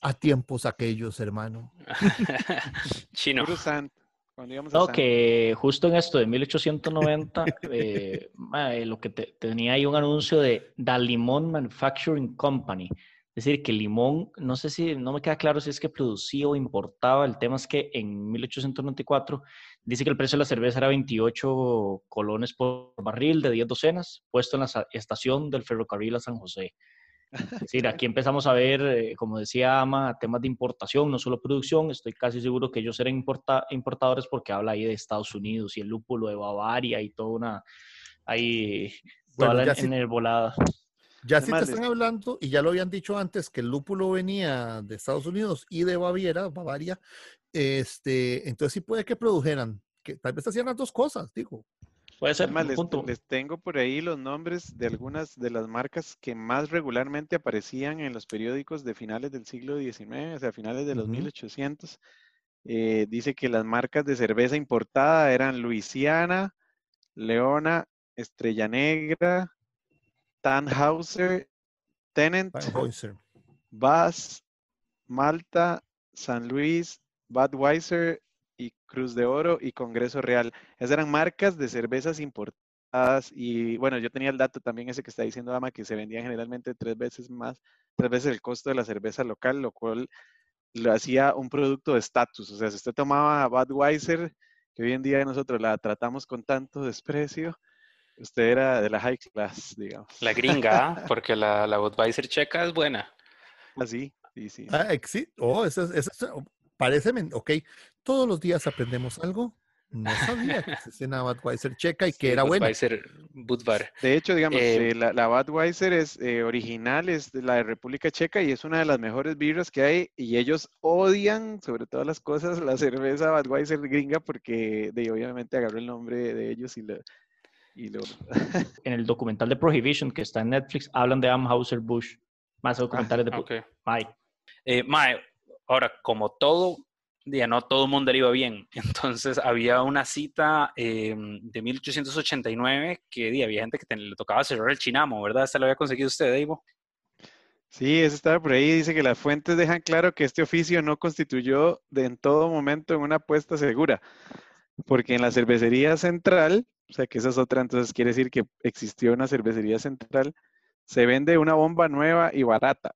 A tiempos aquellos, hermano. [LAUGHS] Chino. No, que justo en esto de 1890, [LAUGHS] eh, lo que te- tenía ahí un anuncio de Da Limón Manufacturing Company. Es decir, que Limón, no sé si, no me queda claro si es que producía o importaba. El tema es que en 1894 dice que el precio de la cerveza era 28 colones por barril de 10 docenas, puesto en la estación del ferrocarril a San José. [LAUGHS] Es decir, aquí empezamos a ver, eh, como decía Ama, temas de importación, no solo producción. Estoy casi seguro que ellos eran importa- importadores porque habla ahí de Estados Unidos y el lúpulo de Bavaria y toda una, ahí, toda Bueno, la sí- envolada. Ya más, te están hablando, y ya lo habían dicho antes, que el lúpulo venía de Estados Unidos y de Baviera, Bavaria, este, entonces sí puede que produjeran, que tal vez hacían las dos cosas, digo. Puede ser, les, punto. les tengo por ahí los nombres de algunas de las marcas que más regularmente aparecían en los periódicos de finales del siglo XIX, o sea, finales de los Ujú. 1800. Eh, dice que las marcas de cerveza importada eran Luisiana, Leona, Estrella Negra, Tannhauser, Tennant, Tannhäuser. Bass, Malta, San Luis, Budweiser y Cruz de Oro y Congreso Real. Esas eran marcas de cervezas importadas y bueno, yo tenía el dato también ese que está diciendo Ama que se vendían generalmente tres veces más, tres veces el costo de la cerveza local, lo cual lo hacía un producto de estatus. O sea, si usted tomaba Budweiser, que hoy en día nosotros la tratamos con tanto desprecio, usted era de la high class, digamos. La gringa, ¿ah? [LAUGHS] porque la, la Budweiser checa es buena. Así, sí, sí. Ah, exi- oh, eso es, eso es- oh, parece, men- ok, todos los días aprendemos algo. No sabía que existía una Budweiser checa y que Sí, era buena. Budweiser, Budvar. De hecho, digamos, Eh, eh, la, la Budweiser es eh, original, es de la de República Checa y es una de las mejores birras que hay y ellos odian, sobre todas las cosas, la cerveza Budweiser gringa porque de, obviamente agarró el nombre de ellos y lo... Y lo [LAUGHS] En el documental de Prohibition que está en Netflix, hablan de Amhauser Bush. Más documentales de... Ok. Ay, Eh, mae, ahora, como todo, ya no todo el mundo le iba bien. [LAUGHS] Entonces, había una cita eh, de 1889 que di, había gente que te- le tocaba cerrar el chinamo, ¿verdad? Esta lo había conseguido usted, Davo. Sí, eso estaba por ahí. Dice que las fuentes dejan claro que este oficio no constituyó de en todo momento una apuesta segura, porque en la cervecería central, o sea que esa es otra, entonces quiere decir que existió una cervecería central, se vende una bomba nueva y barata,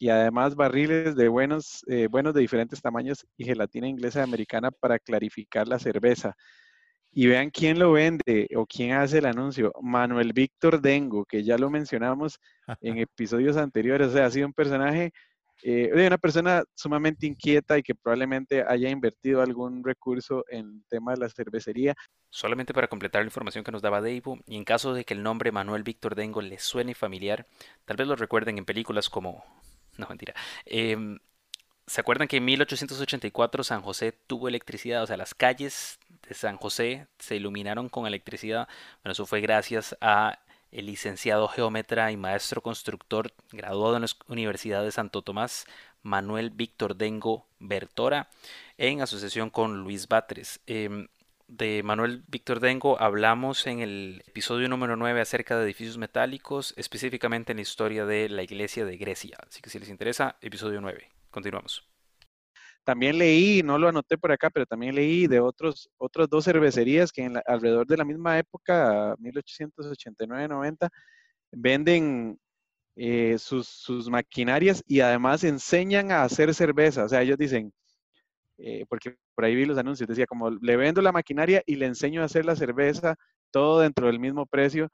y además barriles de buenos, eh, buenos de diferentes tamaños y gelatina inglesa y americana para clarificar la cerveza. Y vean quién lo vende o quién hace el anuncio. Manuel Víctor Dengo, que ya lo mencionamos [LAUGHS] en episodios anteriores. O sea, ha sido un personaje, eh, una persona sumamente inquieta y que probablemente haya invertido algún recurso en el tema de la cervecería. Solamente para completar la información que nos daba Davo, y en caso de que el nombre Manuel Víctor Dengo les suene familiar, tal vez lo recuerden en películas como... No, mentira. Em, ¿Se acuerdan que en 1884 San José tuvo electricidad? O sea, las calles de San José se iluminaron con electricidad. Bueno, eso fue gracias a el licenciado geómetra y maestro constructor graduado en la Universidad de Santo Tomás, Manuel Víctor Dengo Bertora, en asociación con Luis Batres. Em, de Manuel Víctor Dengo hablamos en el episodio número 9 acerca de edificios metálicos, específicamente en la historia de la iglesia de Grecia. Así que si les interesa, episodio 9. Continuamos. También leí, no lo anoté por acá, pero también leí de otros, otras dos cervecerías que en la- alrededor de la misma época, 1889-90, venden eh, sus, sus maquinarias y además enseñan a hacer cerveza. O sea, ellos dicen, eh, porque por ahí vi los anuncios, decía como le vendo la maquinaria y le enseño a hacer la cerveza, todo dentro del mismo precio.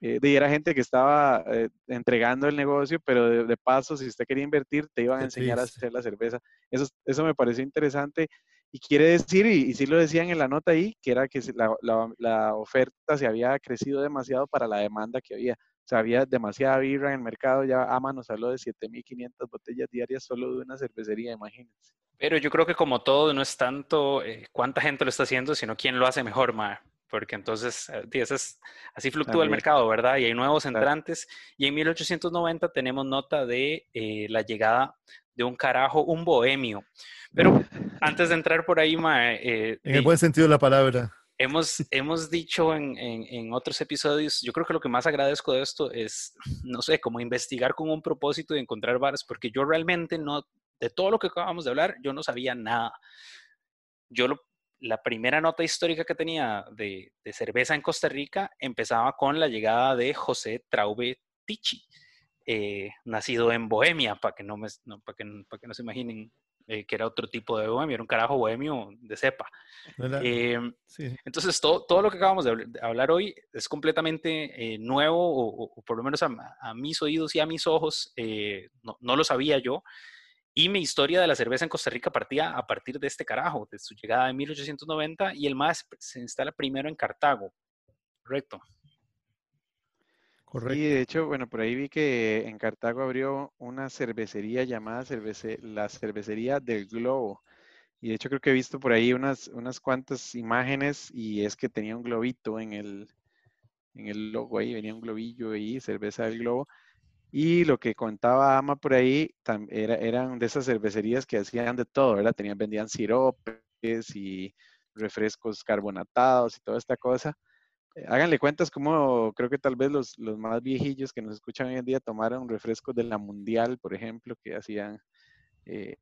Eh, y era gente que estaba eh, entregando el negocio, pero de, de paso, si usted quería invertir, te iban a enseñar a hacer la cerveza. Eso, eso me pareció interesante Y quiere decir, y, sí lo decían en la nota ahí, que era que la, la, oferta se había crecido demasiado para la demanda que había. O sea, había demasiada birra en el mercado. Ya Ama nos habló de 7.500 botellas diarias solo de una cervecería, imagínense. Pero yo creo que como todo, no es tanto eh, cuánta gente lo está haciendo, sino quién lo hace mejor, ma. Porque entonces, eh, es, así fluctúa el mercado, ¿verdad? Y hay nuevos entrantes. Y en 1890 tenemos nota de eh, la llegada de un carajo, un bohemio. Pero antes de entrar por ahí, eh, en el buen sentido de la palabra. Hemos, hemos dicho en, en, otros episodios, yo creo que lo que más agradezco de esto es, no sé, como investigar con un propósito y encontrar bares, porque yo realmente no, de todo lo que acabamos de hablar, yo no sabía nada. Yo la primera nota histórica que tenía de, de, cerveza en Costa Rica empezaba con la llegada de José Traube Tichi, eh, nacido en Bohemia, para que no, me, para que, para que no se imaginen eh, que era otro tipo de bohemio, era un carajo bohemio de cepa. Eh, entonces, todo, todo lo que acabamos de hablar hoy es completamente nuevo, o, por lo menos a, mis oídos y a mis ojos, no, no, lo sabía yo. Y mi historia de la cerveza en Costa Rica partía a partir de este carajo, de su llegada en 1890, y el más se instala primero en Cartago. Correcto. Y de hecho, bueno, por ahí vi que en Cartago abrió una cervecería llamada la cervecería del Globo. Y de hecho creo que he visto por ahí unas, unas cuantas imágenes y es que tenía un globito en el, en el logo ahí, venía un globillo ahí, cerveza del Globo. Y lo que contaba Ama por ahí era, eran de esas cervecerías que hacían de todo, ¿verdad? Tenían, vendían siropes y refrescos carbonatados y toda esta cosa. Eh, háganle cuentas como creo que tal vez los, los, más viejillos que nos escuchan hoy en día tomaron refrescos de la Mundial, por ejemplo, que hacían eh,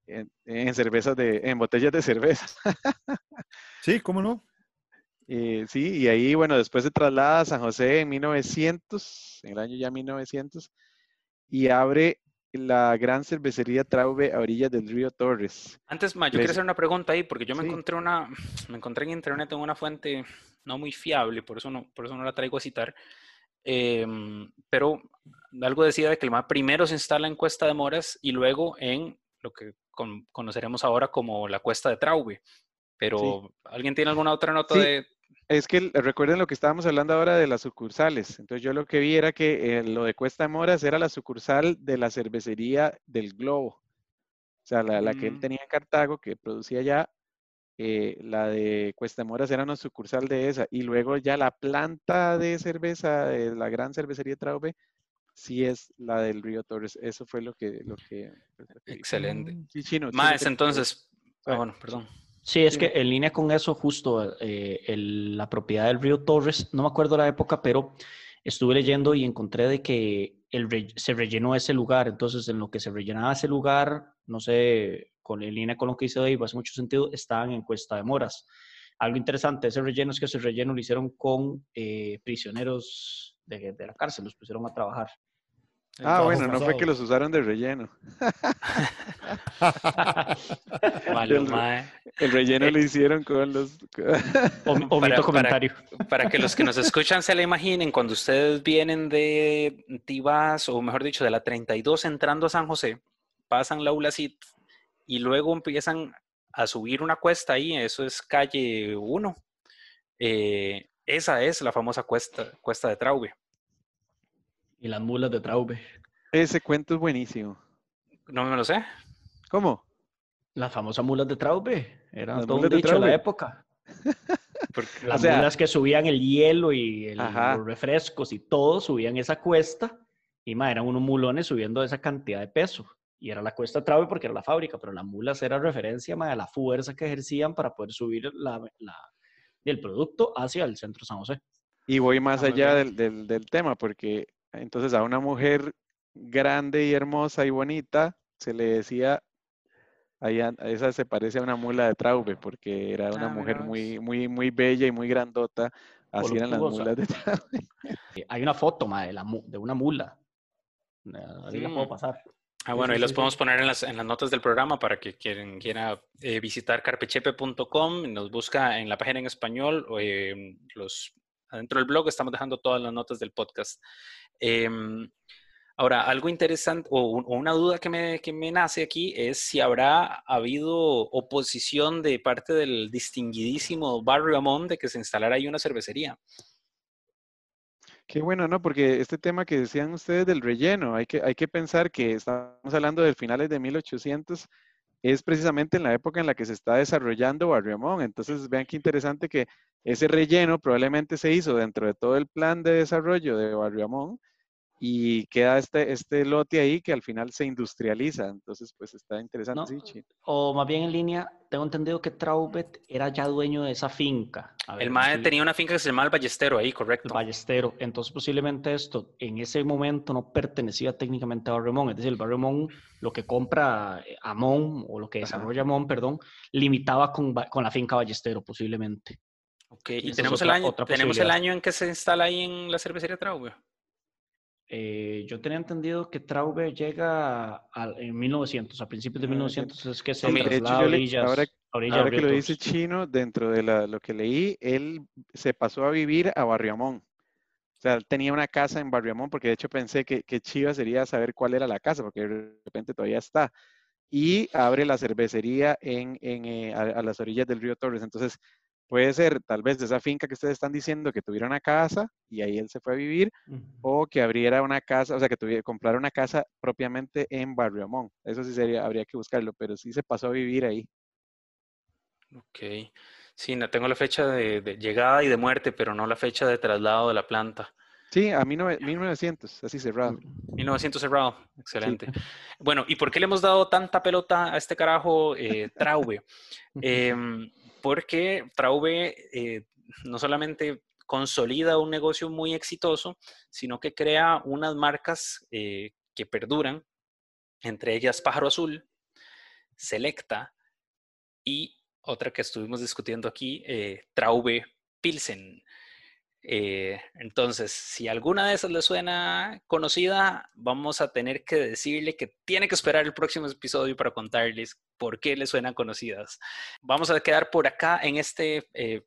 en, cervezas de, en botellas de cerveza. sí, ¿cómo no? [LAUGHS] Eh, sí, y ahí, bueno, después se traslada a San José en 1900, en el año ya 1900, y abre la gran cervecería Traube a orillas del río Torres. Antes, Ma, yo quiero hacer una pregunta ahí, porque yo me encontré una, [SNIFFS] me encontré en internet en una fuente no muy fiable, por eso no, por eso no la traigo a citar. Em, pero algo decía de que el primero se instala en Cuesta de Moras y luego en lo que conoceremos ahora como la Cuesta de Traube. Pero, ¿alguien tiene alguna otra nota de, es que recuerden lo que estábamos hablando ahora de las sucursales. Entonces yo lo que vi era que eh, lo de Cuesta Moras era la sucursal de la cervecería del Globo. O sea, la, que él mm. tenía en Cartago, que producía ya, eh, la de Cuesta Moras era una sucursal de esa. Y luego ya la planta de cerveza de la gran cervecería Traube, sí es la del Río Torres. Eso fue lo que... Lo que pues, Excelente. Más entonces... Ah, bueno, perdón. Sí, es que en línea con eso, justo eh, la propiedad del río Torres, no me acuerdo la época, pero estuve leyendo y encontré de que el se rellenó ese lugar. Entonces, en lo que se rellenaba ese lugar, no sé, con, en línea con lo que hice hoy, hace mucho sentido, estaban en Cuesta de Moras. Algo interesante, ese relleno es que ese relleno lo hicieron con eh, prisioneros de, de la cárcel, los pusieron a trabajar. Ah, bueno, no fue que los usaron de relleno. [LAUGHS] el, relleno lo hicieron con los... [LAUGHS] para, comentario. [LAUGHS] Para, que los que nos escuchan se le imaginen, cuando ustedes vienen de Tibás, o mejor dicho, de la 32 entrando a San José, pasan la Ulacit y luego empiezan a subir una cuesta ahí, eso es calle 1. Eh, esa es la famosa cuesta, cuesta de Traube. Y las mulas de Traube. Ese cuento es buenísimo. No me lo sé. ¿Cómo? Las famosas mulas de Traube. Era todo un dicho de la época. [LAUGHS] las mulas que subían el hielo y los refrescos y todo, subían esa cuesta. Y ma, eran unos mulones subiendo esa cantidad de peso. Y era la cuesta Traube porque era la fábrica, pero las mulas era referencia ma, a la fuerza que ejercían para poder subir la, el producto hacia el centro San José. Y voy más allá del, del, tema, porque entonces a una mujer grande y hermosa y bonita se le decía, esa se parece a una mula de Traube, porque era una ah, mujer muy, muy, muy bella y muy grandota. Así eran las mulas de Traube. [LAUGHS] Eh, hay una foto de, la, de una mula. Ahí la puedo pasar. Ah, bueno, ahí las podemos poner en las, en las notas del programa para que quien quiera eh, visitar carpechepe.com, nos busca en la página en español o los, adentro del blog estamos dejando todas las notas del podcast. Em, Ahora, algo interesante o, una duda que me, que me, nace aquí es si habrá habido oposición de parte del distinguidísimo Barrio Amón de que se instalara ahí una cervecería. Qué bueno, ¿no? Porque este tema que decían ustedes del relleno, hay que, hay que pensar que estamos hablando de finales de 1800, es precisamente en la época en la que se está desarrollando Barrio Entonces, vean qué interesante que ese relleno probablemente se hizo dentro de todo el plan de desarrollo de Barrio y queda este, este lote ahí que al final se industrializa. Entonces, pues está interesante. o más bien en línea, tengo entendido que Traubet era ya dueño de esa finca. el MAE tenía una finca que se llamaba el Ballestero ahí, correcto. El Ballestero. Entonces, posiblemente esto en ese momento no pertenecía técnicamente a Barrio Es decir, el Barrio lo que compra eh, Amón, o lo que desarrolla Amón, perdón, limitaba con, con la finca Ballestero, posiblemente. Ok, y, tenemos, el año, tenemos el año en que se instala ahí en la cervecería Traubet. Eh, yo tenía entendido que Traube llega en 1900, a principios de 1900, es que se traslada a orillas. Ahora, ahora que lo dice Chino, dentro de lo que leí, él se pasó a vivir a Barriamón. O sea, él tenía una casa en Barriamón, porque de hecho pensé que, que chiva sería saber cuál era la casa, porque de repente todavía está. Y abre la cervecería en, en eh, a, las orillas del río Torres. Entonces, Puede ser tal vez de esa finca que ustedes están diciendo que tuviera una casa y ahí él se fue a vivir, o que abriera una casa, o sea, que tuviera, comprara una casa propiamente en Barrio Amón. Eso sí sería, habría que buscarlo, pero sí se pasó a vivir ahí. Ok. Sí, no tengo la fecha de, llegada y de muerte, pero no la fecha de traslado de la planta. Sí, a 1900, así cerrado. 1900 cerrado, excelente. Bueno, ¿y por qué le hemos dado tanta pelota a este carajo eh, Traube? [LAUGHS] eh, porque Traube eh, no solamente consolida un negocio muy exitoso, sino que crea unas marcas eh, que perduran, entre ellas Pájaro Azul, Selecta y otra que estuvimos discutiendo aquí, eh, Traube Pilsen. Eh, entonces, si alguna de esas le suena conocida, vamos a tener que decirle que tiene que esperar el próximo episodio para contarles por qué le suenan conocidas. Vamos a quedar por acá en este eh,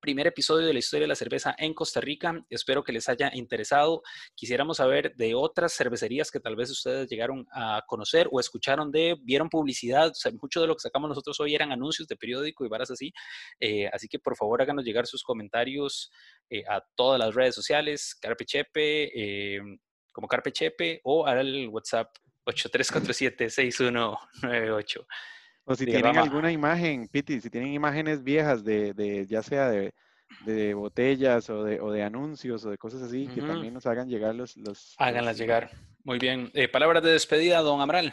primer episodio de la historia de la cerveza en Costa Rica. Espero que les haya interesado. Quisiéramos saber de otras cervecerías que tal vez ustedes llegaron a conocer o escucharon de, vieron publicidad. mucho de lo que sacamos nosotros hoy eran anuncios de periódico y varas así. Eh, así que por favor háganos llegar sus comentarios eh, a todas las redes sociales, Carpe Chepe, eh, como Carpe Chepe o al WhatsApp 8347-6198. O si tienen alguna imagen, Piti, si tienen imágenes viejas de, de ya sea de, de, botellas o de, o de anuncios o de cosas así, que también nos hagan llegar los... los Háganlas llegar. Muy bien. Eh, palabras de despedida, don Amral.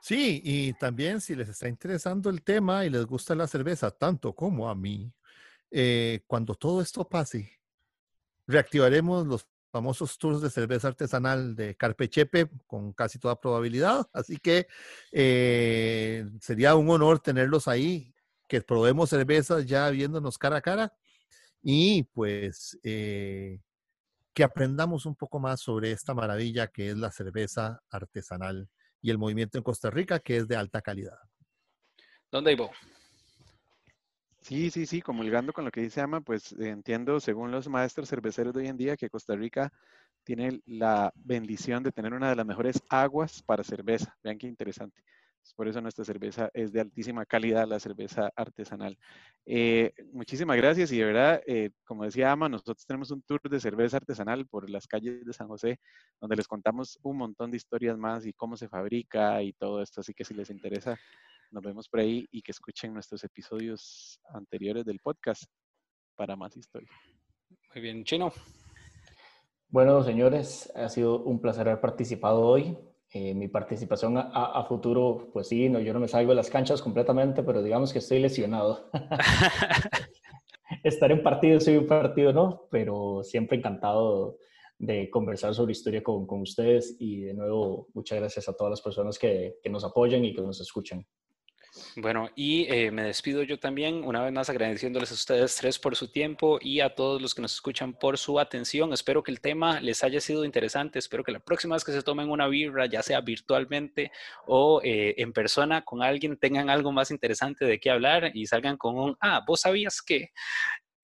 Sí, y también si les está interesando el tema y les gusta la cerveza, tanto como a mí, eh, cuando todo esto pase, reactivaremos los famosos tours de cerveza artesanal de Carpechepe con casi toda probabilidad. [LAUGHS] Así que eh, sería un honor tenerlos ahí, que probemos cervezas ya viéndonos cara a cara y pues eh, que aprendamos un poco más sobre esta maravilla que es la cerveza artesanal y el movimiento en Costa Rica que es de alta calidad. ¿Dónde Ivo? Sí, sí, sí, comulgando con lo que dice Ama, pues entiendo, según los maestros cerveceros de hoy en día, que Costa Rica tiene la bendición de tener una de las mejores aguas para cerveza. Vean qué interesante. Por eso nuestra cerveza es de altísima calidad, la cerveza artesanal. Eh, muchísimas gracias y de verdad, eh, como decía Ama, nosotros tenemos un tour de cerveza artesanal por las calles de San José, donde les contamos un montón de historias más y cómo se fabrica y todo esto. Así que si les interesa, nos vemos por ahí y que escuchen nuestros episodios anteriores del podcast para más historia. Muy bien, Chino. Bueno, señores, ha sido un placer haber participado hoy. Eh, mi participación a, futuro, pues sí, no, yo no me salgo de las canchas completamente, pero digamos que estoy lesionado. [LAUGHS] Estar en partido, soy un partido, no, pero siempre encantado de conversar sobre historia con, con ustedes y de nuevo, muchas gracias a todas las personas que, que nos apoyan y que nos escuchan. Bueno, y eh, me despido yo también, una vez más agradeciéndoles a ustedes tres por su tiempo y a todos los que nos escuchan por su atención. Espero que el tema les haya sido interesante. Espero que la próxima vez que se tomen una birra, ya sea virtualmente o eh, en persona con alguien, tengan algo más interesante de qué hablar y salgan con un, ah, vos sabías que,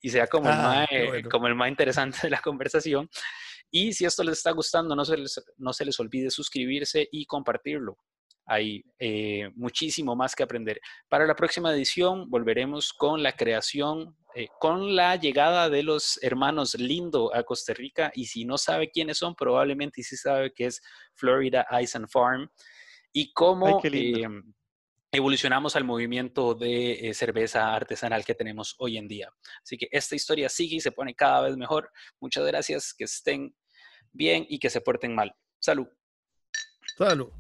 y sea como, el, ah, más, como el más interesante de la conversación. Y si esto les está gustando, no se les, no se les olvide suscribirse y compartirlo. Hay eh, muchísimo más que aprender. Para la próxima edición volveremos con la creación, eh, con la llegada de los hermanos Lindo a Costa Rica. Y si no sabe quiénes son, probablemente sí sabe que es Florida Ice and Farm. Y cómo em, evolucionamos al movimiento de eh, cerveza artesanal que tenemos hoy en día. Así que esta historia sigue y se pone cada vez mejor. Muchas gracias, que estén bien y que se porten mal. Salud. Salud.